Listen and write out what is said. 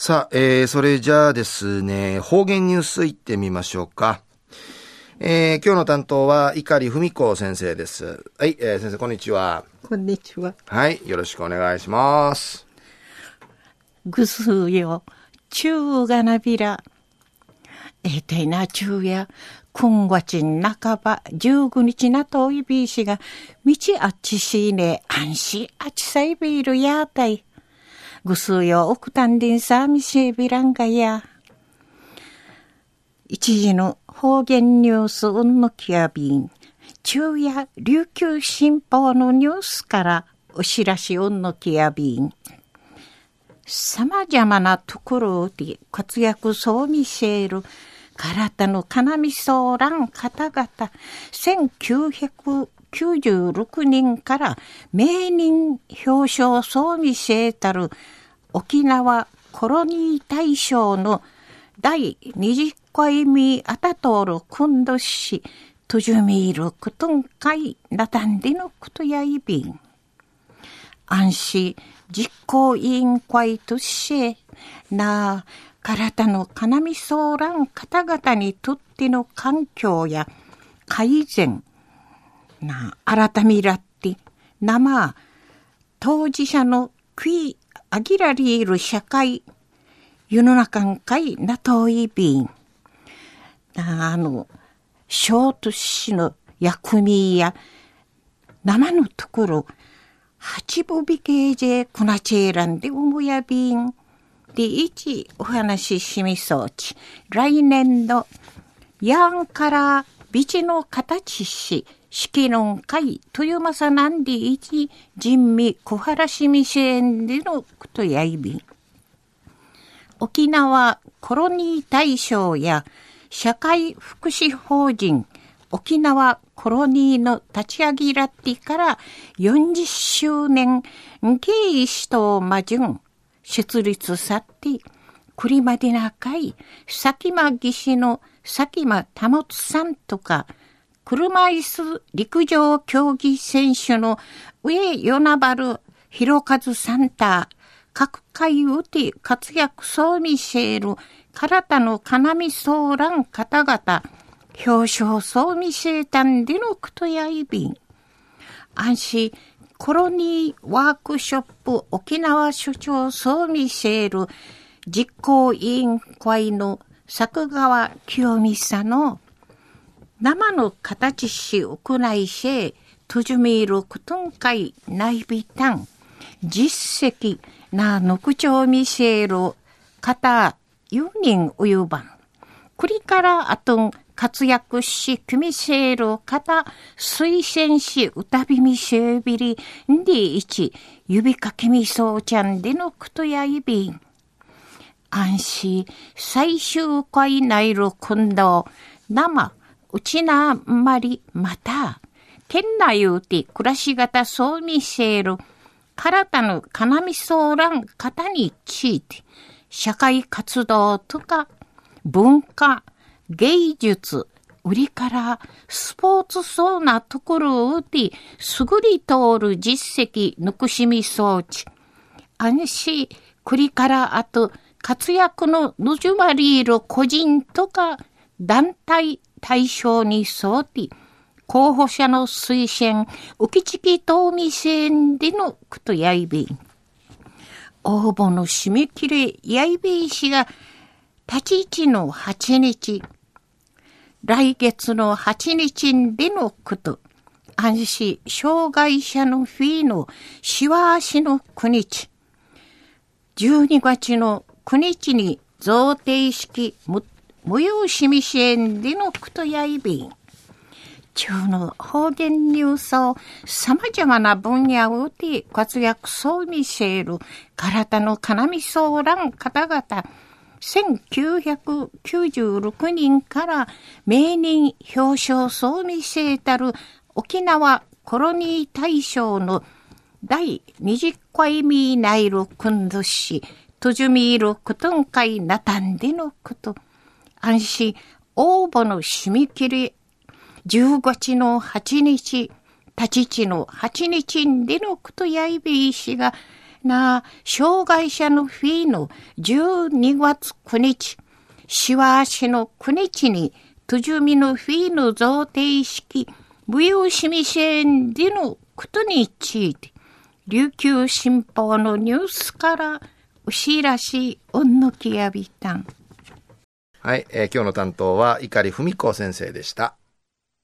さあ、えー、それじゃあですね、方言ニュースいってみましょうか。えー、今日の担当は、碇文子先生です。はい、えー、先生、こんにちは。こんにちは。はい、よろしくお願いします。ぐすよ、中がなびら。えー、てな中や、今月半ば、19日なといびいしが、道あっちしね、安心あっちさいびるやたい。ぐすよ、おくたんでんさみしえびらんがや。一時の方言ニュースうんのきやびん。昼夜琉球新報のニュースからお知らしうんのきやびん。様々なところで活躍そう見せる体の要相談方々1996人から名人表彰そう見せたる沖縄コロニー大賞の第20回目あたとるくんどしとじゅみるくとんかいなたんでのことやいびん。安心実行委員会としてなあ体の要相談方々にとっての環境や改善なあ改めらって生当事者の食いあぎらりいる社会世の中んかいなといびん。あの小都市の薬味や生のところ八分美形でこなちえらんでおもやびん。で一お話ししみそうち。来年のやんから美地の形し式の会豊政なんで一人味小原市未成でのことやいび沖縄コロニー大賞や社会福祉法人沖縄コロニーの立ち上げらってから40周年経営士と魔順設立さって、栗までなかい、佐喜間義士の佐喜間保さんとか、車椅子陸上競技選手の上与那原弘和サンタ、各界をて活躍そう見せる体の要相談方々、表彰そう見せたんでのことやいびん。安心コロニーワークショップ沖縄所長総見セール実行委員会の作川清美さんの生の形し行いし、とじみることんかい内備単、実績なのくちょうみせる方、4人おゆばん。これからあとん活躍し、組みせる方、推薦し、歌びみせびり、んでいち、指かけみそうちゃんでのことやいびん。安心、最終回内る今度、生、うちなまり、また、県内うて暮らし方そう見せる、体の要相談方について、社会活動とか文化、芸術、売りからスポーツそうなところをて、すぐり通る実績、ぬくしみ装置。安心、栗からあと、活躍のぬじまりいる個人とか団体対象に沿って、候補者の推薦、浮きちきとみせんでのことやいびん。応募の締め切りやいびん氏が、立ち位置の8日、来月の8日でのこと、安心障害者の日のしわ足の9日、12月の9日に贈呈式用しみ支援でのことやいびん。中の方言ニュースを様々な分野をて活躍そう見せる体の要相談方々、1996人から名人表彰総見せたる沖縄コロニー大賞の第20回目内るくんどし、とじゅみいることんかいなたんでのこと。安心応募の締め切り、10月の8日、立ち地の8日にでのことやいびいしが、な、障害者の日の12月9日、しわしの9日に、とじゅみの日の贈呈式、武勇しみせんでのことについて、琉球新報のニュースからお知らしおんのきやびたん。はい、えー今日の担当は碇文子先生でした。